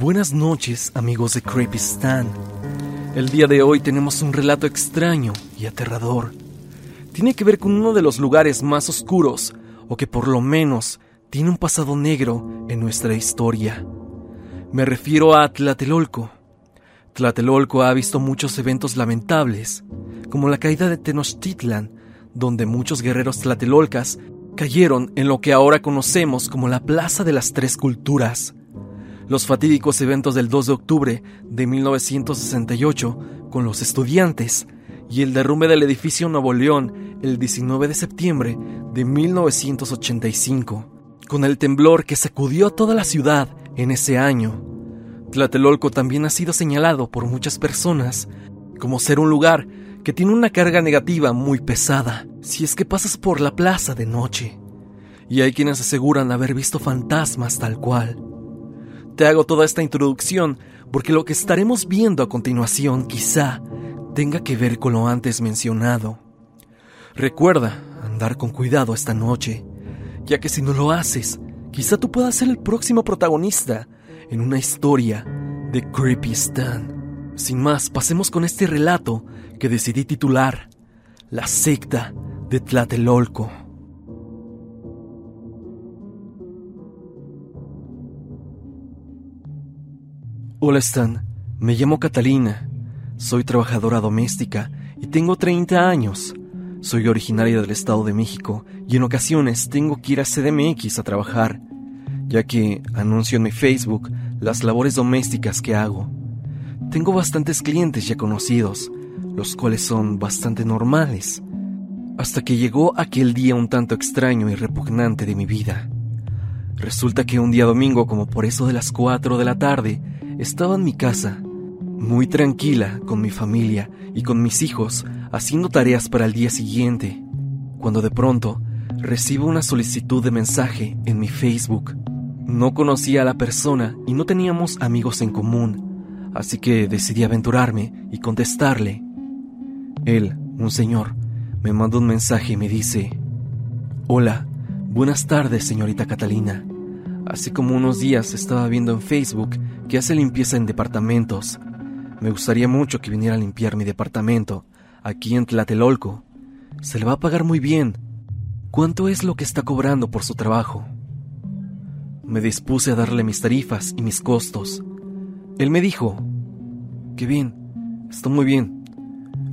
Buenas noches, amigos de Creepy Stan. El día de hoy tenemos un relato extraño y aterrador. Tiene que ver con uno de los lugares más oscuros, o que por lo menos tiene un pasado negro en nuestra historia. Me refiero a Tlatelolco. Tlatelolco ha visto muchos eventos lamentables, como la caída de Tenochtitlan, donde muchos guerreros tlatelolcas cayeron en lo que ahora conocemos como la Plaza de las Tres Culturas los fatídicos eventos del 2 de octubre de 1968 con los estudiantes y el derrumbe del edificio Nuevo León el 19 de septiembre de 1985, con el temblor que sacudió a toda la ciudad en ese año. Tlatelolco también ha sido señalado por muchas personas como ser un lugar que tiene una carga negativa muy pesada si es que pasas por la plaza de noche. Y hay quienes aseguran haber visto fantasmas tal cual. Te hago toda esta introducción porque lo que estaremos viendo a continuación quizá tenga que ver con lo antes mencionado. Recuerda andar con cuidado esta noche, ya que si no lo haces, quizá tú puedas ser el próximo protagonista en una historia de Creepy Stan. Sin más, pasemos con este relato que decidí titular La secta de Tlatelolco. Hola Stan, me llamo Catalina, soy trabajadora doméstica y tengo 30 años. Soy originaria del Estado de México y en ocasiones tengo que ir a CDMX a trabajar, ya que anuncio en mi Facebook las labores domésticas que hago. Tengo bastantes clientes ya conocidos, los cuales son bastante normales, hasta que llegó aquel día un tanto extraño y repugnante de mi vida. Resulta que un día domingo, como por eso de las 4 de la tarde, estaba en mi casa, muy tranquila con mi familia y con mis hijos, haciendo tareas para el día siguiente, cuando de pronto recibo una solicitud de mensaje en mi Facebook. No conocía a la persona y no teníamos amigos en común, así que decidí aventurarme y contestarle. Él, un señor, me manda un mensaje y me dice, Hola, buenas tardes, señorita Catalina. Hace como unos días estaba viendo en Facebook que hace limpieza en departamentos. Me gustaría mucho que viniera a limpiar mi departamento, aquí en Tlatelolco. Se le va a pagar muy bien. ¿Cuánto es lo que está cobrando por su trabajo? Me dispuse a darle mis tarifas y mis costos. Él me dijo, Qué bien, está muy bien.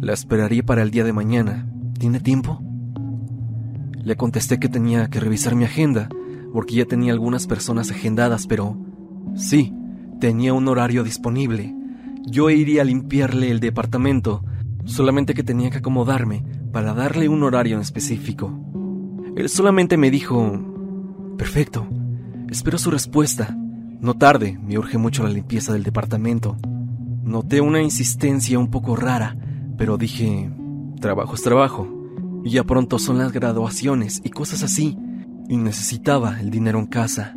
La esperaría para el día de mañana. ¿Tiene tiempo? Le contesté que tenía que revisar mi agenda, porque ya tenía algunas personas agendadas, pero sí, Tenía un horario disponible. Yo iría a limpiarle el departamento, solamente que tenía que acomodarme para darle un horario en específico. Él solamente me dijo, perfecto, espero su respuesta. No tarde, me urge mucho la limpieza del departamento. Noté una insistencia un poco rara, pero dije, trabajo es trabajo, y ya pronto son las graduaciones y cosas así, y necesitaba el dinero en casa.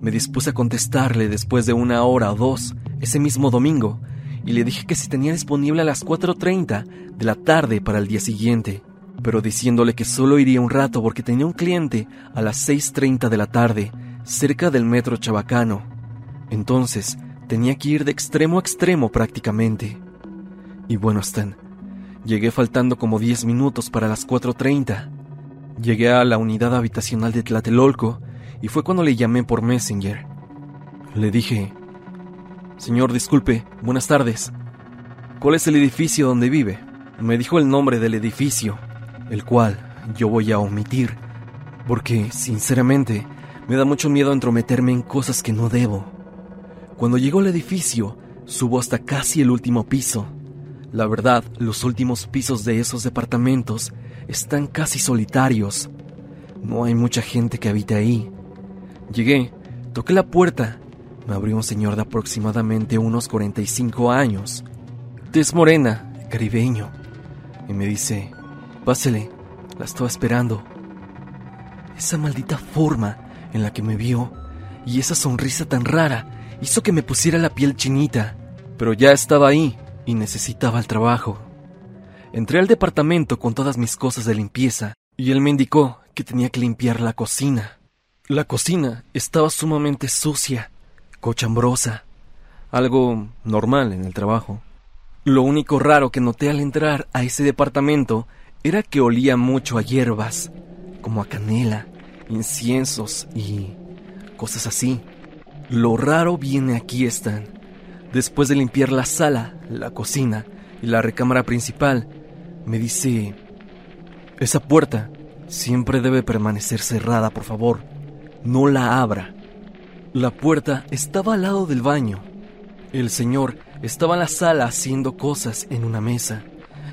Me dispuse a contestarle después de una hora o dos, ese mismo domingo, y le dije que si tenía disponible a las 4.30 de la tarde para el día siguiente, pero diciéndole que solo iría un rato porque tenía un cliente a las 6.30 de la tarde, cerca del metro Chabacano. Entonces, tenía que ir de extremo a extremo prácticamente. Y bueno, Stan, llegué faltando como 10 minutos para las 4.30. Llegué a la unidad habitacional de Tlatelolco y fue cuando le llamé por Messenger. Le dije, Señor, disculpe, buenas tardes. ¿Cuál es el edificio donde vive? Me dijo el nombre del edificio, el cual yo voy a omitir, porque, sinceramente, me da mucho miedo entrometerme en cosas que no debo. Cuando llegó al edificio, subo hasta casi el último piso. La verdad, los últimos pisos de esos departamentos están casi solitarios. No hay mucha gente que habite ahí. Llegué, toqué la puerta. Me abrió un señor de aproximadamente unos 45 años. Tez morena, caribeño. Y me dice, pásele, la estaba esperando. Esa maldita forma en la que me vio y esa sonrisa tan rara hizo que me pusiera la piel chinita, pero ya estaba ahí y necesitaba el trabajo. Entré al departamento con todas mis cosas de limpieza y él me indicó que tenía que limpiar la cocina. La cocina estaba sumamente sucia, cochambrosa, algo normal en el trabajo. Lo único raro que noté al entrar a ese departamento era que olía mucho a hierbas, como a canela, inciensos y cosas así. Lo raro viene aquí están. Después de limpiar la sala, la cocina y la recámara principal, me dice, esa puerta siempre debe permanecer cerrada, por favor. No la abra. La puerta estaba al lado del baño. El señor estaba en la sala haciendo cosas en una mesa,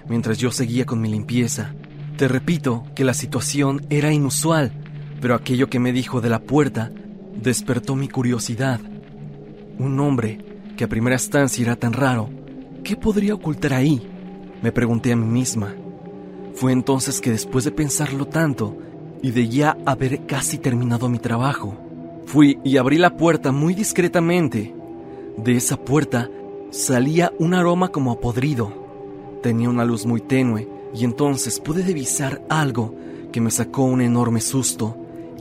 mientras yo seguía con mi limpieza. Te repito que la situación era inusual, pero aquello que me dijo de la puerta despertó mi curiosidad. Un hombre que a primera instancia era tan raro, ¿qué podría ocultar ahí? Me pregunté a mí misma. Fue entonces que después de pensarlo tanto y de ya haber casi terminado mi trabajo, fui y abrí la puerta muy discretamente. De esa puerta salía un aroma como a podrido. Tenía una luz muy tenue y entonces pude divisar algo que me sacó un enorme susto.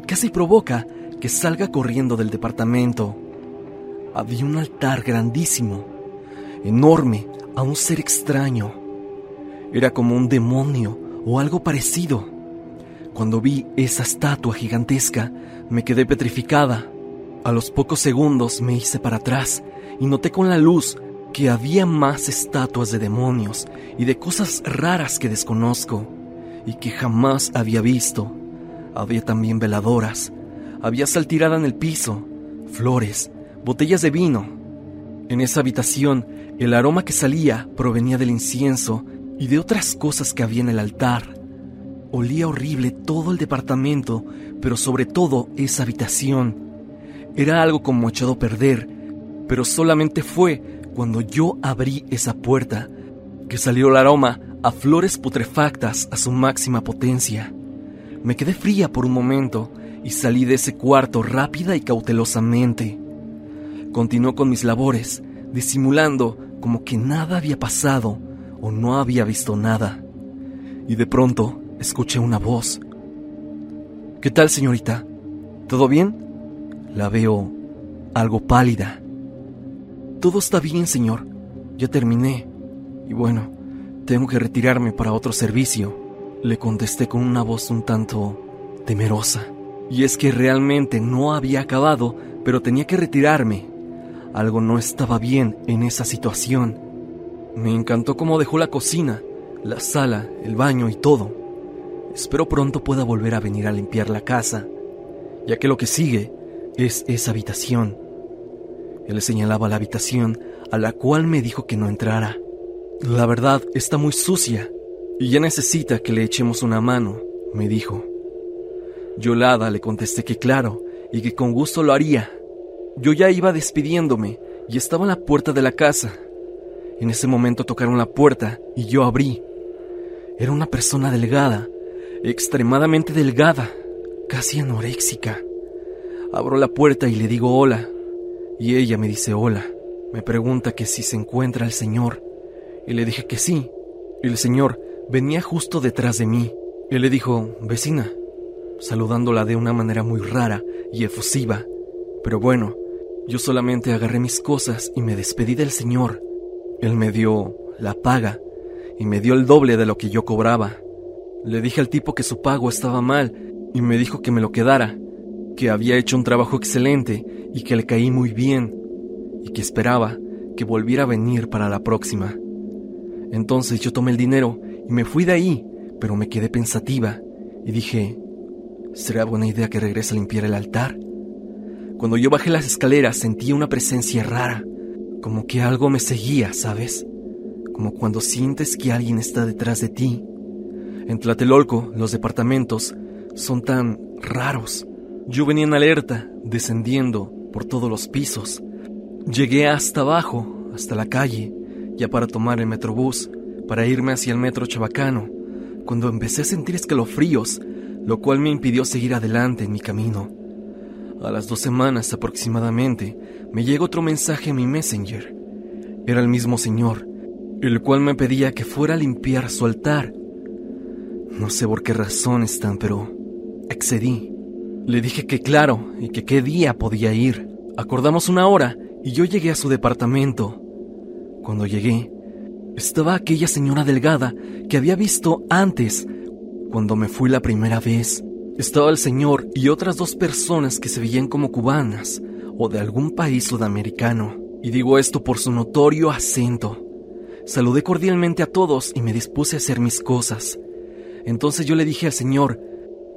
Casi provoca que salga corriendo del departamento. Había un altar grandísimo, enorme, a un ser extraño. Era como un demonio o algo parecido. Cuando vi esa estatua gigantesca, me quedé petrificada. A los pocos segundos me hice para atrás y noté con la luz que había más estatuas de demonios y de cosas raras que desconozco y que jamás había visto. Había también veladoras, había sal tirada en el piso, flores, botellas de vino. En esa habitación, el aroma que salía provenía del incienso y de otras cosas que había en el altar. Olía horrible todo el departamento, pero sobre todo esa habitación. Era algo como echado a perder, pero solamente fue cuando yo abrí esa puerta que salió el aroma a flores putrefactas a su máxima potencia. Me quedé fría por un momento y salí de ese cuarto rápida y cautelosamente. Continuó con mis labores, disimulando como que nada había pasado o no había visto nada. Y de pronto escuché una voz. ¿Qué tal, señorita? ¿Todo bien? La veo algo pálida. Todo está bien, señor. Ya terminé. Y bueno, tengo que retirarme para otro servicio. Le contesté con una voz un tanto temerosa. Y es que realmente no había acabado, pero tenía que retirarme. Algo no estaba bien en esa situación. Me encantó cómo dejó la cocina, la sala, el baño y todo. Espero pronto pueda volver a venir a limpiar la casa, ya que lo que sigue es esa habitación. Él señalaba la habitación a la cual me dijo que no entrara. La verdad está muy sucia y ya necesita que le echemos una mano, me dijo. Yolada le contesté que claro, y que con gusto lo haría. Yo ya iba despidiéndome y estaba en la puerta de la casa. En ese momento tocaron la puerta y yo abrí. Era una persona delgada, extremadamente delgada, casi anoréxica. Abro la puerta y le digo hola, y ella me dice hola. Me pregunta que si se encuentra el señor, y le dije que sí. El señor venía justo detrás de mí. Él le dijo, vecina, saludándola de una manera muy rara y efusiva. Pero bueno, yo solamente agarré mis cosas y me despedí del señor. Él me dio la paga y me dio el doble de lo que yo cobraba. Le dije al tipo que su pago estaba mal y me dijo que me lo quedara, que había hecho un trabajo excelente y que le caí muy bien y que esperaba que volviera a venir para la próxima. Entonces yo tomé el dinero y me fui de ahí, pero me quedé pensativa y dije, ¿Será buena idea que regrese a limpiar el altar? Cuando yo bajé las escaleras sentí una presencia rara, como que algo me seguía, ¿sabes? Como cuando sientes que alguien está detrás de ti. En Tlatelolco, los departamentos son tan raros. Yo venía en alerta, descendiendo por todos los pisos. Llegué hasta abajo, hasta la calle, ya para tomar el metrobús, para irme hacia el metro Chabacano, cuando empecé a sentir escalofríos, lo cual me impidió seguir adelante en mi camino. A las dos semanas aproximadamente, me llegó otro mensaje en mi Messenger. Era el mismo señor, el cual me pedía que fuera a limpiar su altar. No sé por qué razón están, pero accedí. Le dije que claro y que qué día podía ir. Acordamos una hora y yo llegué a su departamento. Cuando llegué, estaba aquella señora delgada que había visto antes, cuando me fui la primera vez. Estaba el señor y otras dos personas que se veían como cubanas o de algún país sudamericano. Y digo esto por su notorio acento. Saludé cordialmente a todos y me dispuse a hacer mis cosas. Entonces yo le dije al señor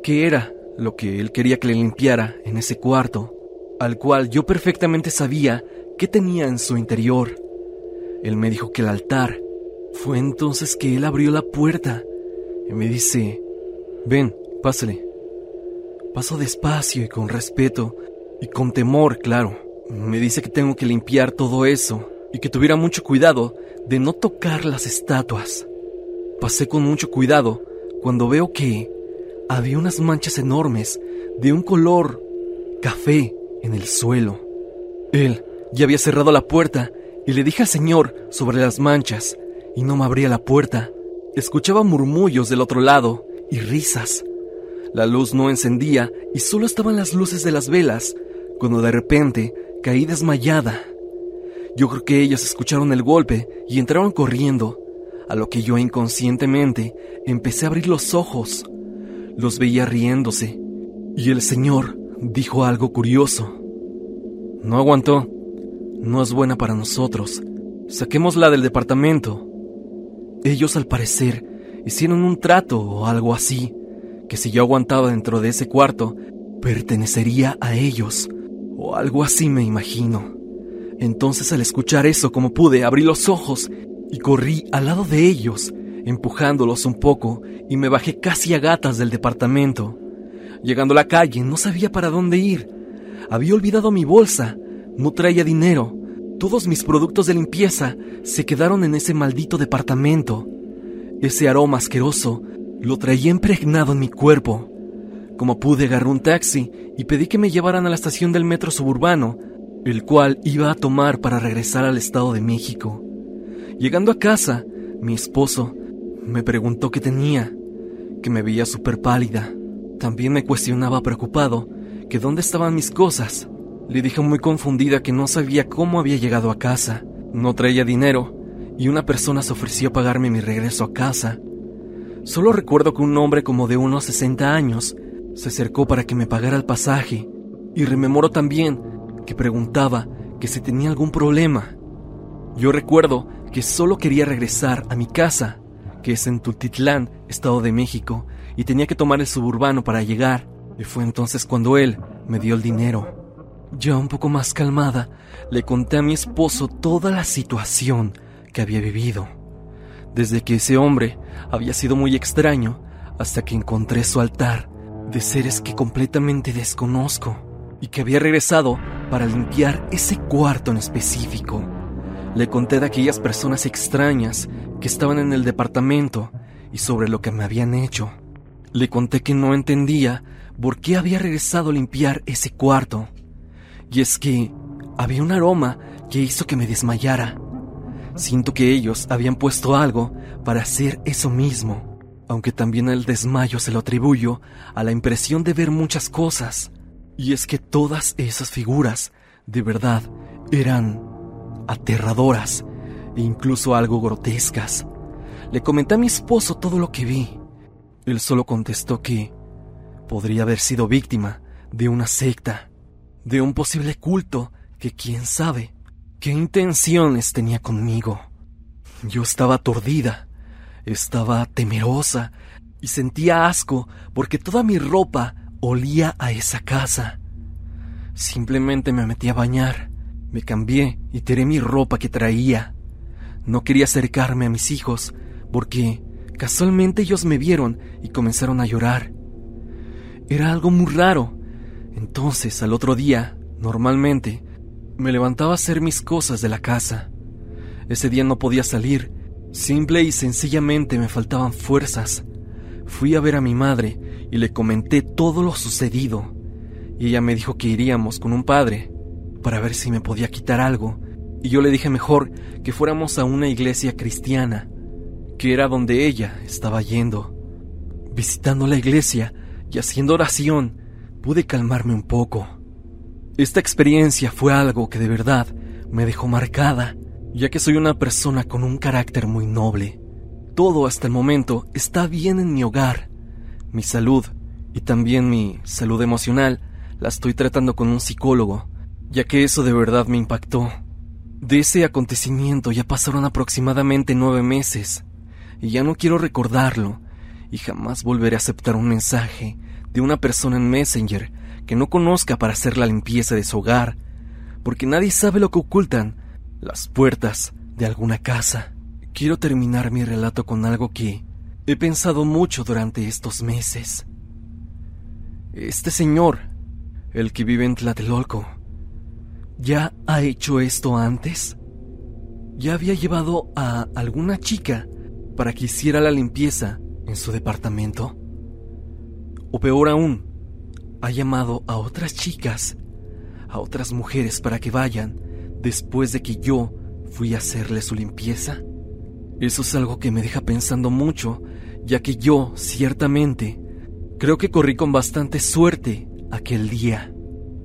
qué era lo que él quería que le limpiara en ese cuarto, al cual yo perfectamente sabía qué tenía en su interior. Él me dijo que el altar. Fue entonces que él abrió la puerta y me dice, ven, pásale. Paso despacio y con respeto y con temor, claro. Me dice que tengo que limpiar todo eso y que tuviera mucho cuidado de no tocar las estatuas. Pasé con mucho cuidado cuando veo que había unas manchas enormes de un color café en el suelo. Él ya había cerrado la puerta y le dije al señor sobre las manchas y no me abría la puerta. Escuchaba murmullos del otro lado y risas. La luz no encendía y solo estaban las luces de las velas cuando de repente caí desmayada. Yo creo que ellos escucharon el golpe y entraron corriendo, a lo que yo inconscientemente empecé a abrir los ojos. Los veía riéndose, y el señor dijo algo curioso. No aguantó. No es buena para nosotros. Saquémosla del departamento. Ellos al parecer hicieron un trato o algo así, que si yo aguantaba dentro de ese cuarto, pertenecería a ellos, o algo así me imagino. Entonces al escuchar eso como pude, abrí los ojos y corrí al lado de ellos, empujándolos un poco, y me bajé casi a gatas del departamento. Llegando a la calle, no sabía para dónde ir. Había olvidado mi bolsa, no traía dinero. Todos mis productos de limpieza se quedaron en ese maldito departamento. Ese aroma asqueroso lo traía impregnado en mi cuerpo. Como pude, agarré un taxi y pedí que me llevaran a la estación del metro suburbano, el cual iba a tomar para regresar al Estado de México. Llegando a casa, mi esposo me preguntó qué tenía, que me veía súper pálida. También me cuestionaba preocupado que dónde estaban mis cosas. Le dije muy confundida que no sabía cómo había llegado a casa. No traía dinero y una persona se ofreció a pagarme mi regreso a casa. Solo recuerdo que un hombre como de unos 60 años se acercó para que me pagara el pasaje y rememoro también que preguntaba que si tenía algún problema. Yo recuerdo que solo quería regresar a mi casa, que es en Tultitlán, Estado de México, y tenía que tomar el suburbano para llegar. Y fue entonces cuando él me dio el dinero. Ya un poco más calmada, le conté a mi esposo toda la situación que había vivido. Desde que ese hombre había sido muy extraño hasta que encontré su altar de seres que completamente desconozco y que había regresado para limpiar ese cuarto en específico. Le conté de aquellas personas extrañas que estaban en el departamento y sobre lo que me habían hecho. Le conté que no entendía por qué había regresado a limpiar ese cuarto. Y es que había un aroma que hizo que me desmayara. Siento que ellos habían puesto algo para hacer eso mismo, aunque también el desmayo se lo atribuyo a la impresión de ver muchas cosas. Y es que todas esas figuras, de verdad, eran aterradoras e incluso algo grotescas. Le comenté a mi esposo todo lo que vi. Él solo contestó que podría haber sido víctima de una secta, de un posible culto que quién sabe qué intenciones tenía conmigo. Yo estaba aturdida, estaba temerosa y sentía asco porque toda mi ropa olía a esa casa. Simplemente me metí a bañar me cambié y tiré mi ropa que traía. No quería acercarme a mis hijos porque casualmente ellos me vieron y comenzaron a llorar. Era algo muy raro. Entonces, al otro día, normalmente, me levantaba a hacer mis cosas de la casa. Ese día no podía salir. Simple y sencillamente me faltaban fuerzas. Fui a ver a mi madre y le comenté todo lo sucedido. Y ella me dijo que iríamos con un padre para ver si me podía quitar algo. Y yo le dije mejor que fuéramos a una iglesia cristiana, que era donde ella estaba yendo. Visitando la iglesia y haciendo oración, pude calmarme un poco. Esta experiencia fue algo que de verdad me dejó marcada, ya que soy una persona con un carácter muy noble. Todo hasta el momento está bien en mi hogar. Mi salud y también mi salud emocional la estoy tratando con un psicólogo, ya que eso de verdad me impactó. De ese acontecimiento ya pasaron aproximadamente nueve meses, y ya no quiero recordarlo, y jamás volveré a aceptar un mensaje de una persona en Messenger que no conozca para hacer la limpieza de su hogar, porque nadie sabe lo que ocultan las puertas de alguna casa. Quiero terminar mi relato con algo que he pensado mucho durante estos meses. Este señor, el que vive en Tlatelolco, ¿ya ha hecho esto antes? ¿Ya había llevado a alguna chica para que hiciera la limpieza en su departamento? O peor aún, ha llamado a otras chicas, a otras mujeres para que vayan después de que yo fui a hacerle su limpieza. Eso es algo que me deja pensando mucho, ya que yo, ciertamente, creo que corrí con bastante suerte aquel día.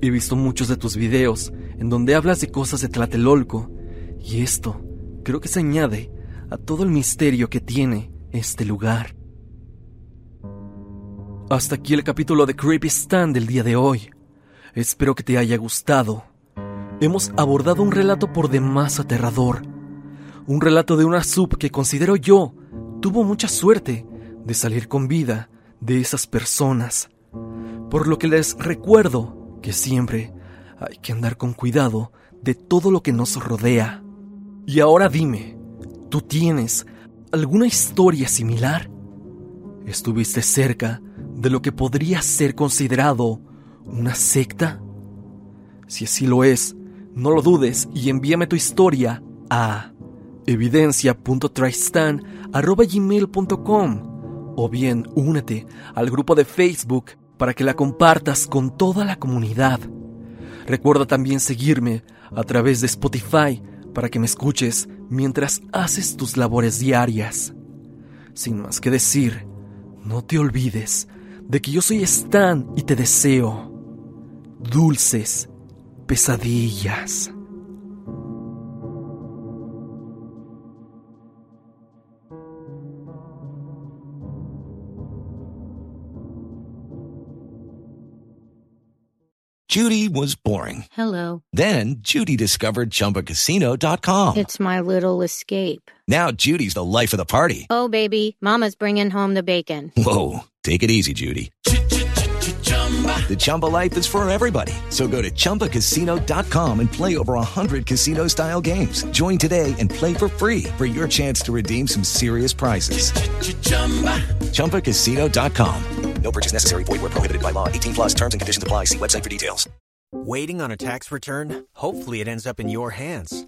He visto muchos de tus videos en donde hablas de cosas de Tlatelolco, y esto creo que se añade a todo el misterio que tiene este lugar. Hasta aquí el capítulo de Creepy Stand del día de hoy. Espero que te haya gustado. Hemos abordado un relato por demás aterrador. Un relato de una sub que considero yo tuvo mucha suerte de salir con vida de esas personas. Por lo que les recuerdo que siempre hay que andar con cuidado de todo lo que nos rodea. Y ahora dime, ¿tú tienes alguna historia similar? ¿Estuviste cerca de lo que podría ser considerado una secta? Si así lo es, no lo dudes y envíame tu historia a evidencia.tristan.gmail.com o bien únete al grupo de Facebook para que la compartas con toda la comunidad. Recuerda también seguirme a través de Spotify para que me escuches mientras haces tus labores diarias. Sin más que decir, no te olvides de que yo soy Stan y te deseo dulces pesadillas. Judy was boring. Hello. Then Judy discovered ChumbaCasino.com. It's my little escape. Now Judy's the life of the party. Oh, baby, Mama's bringing home the bacon. Whoa, take it easy, Judy. The Chumba life is for everybody. So go to ChumbaCasino.com and play over 100 casino style games. Join today and play for free for your chance to redeem some serious prizes. ChumbaCasino.com. No purchase necessary. Void where prohibited by law. 18 plus terms and conditions apply. See website for details. Waiting on a tax return? Hopefully it ends up in your hands.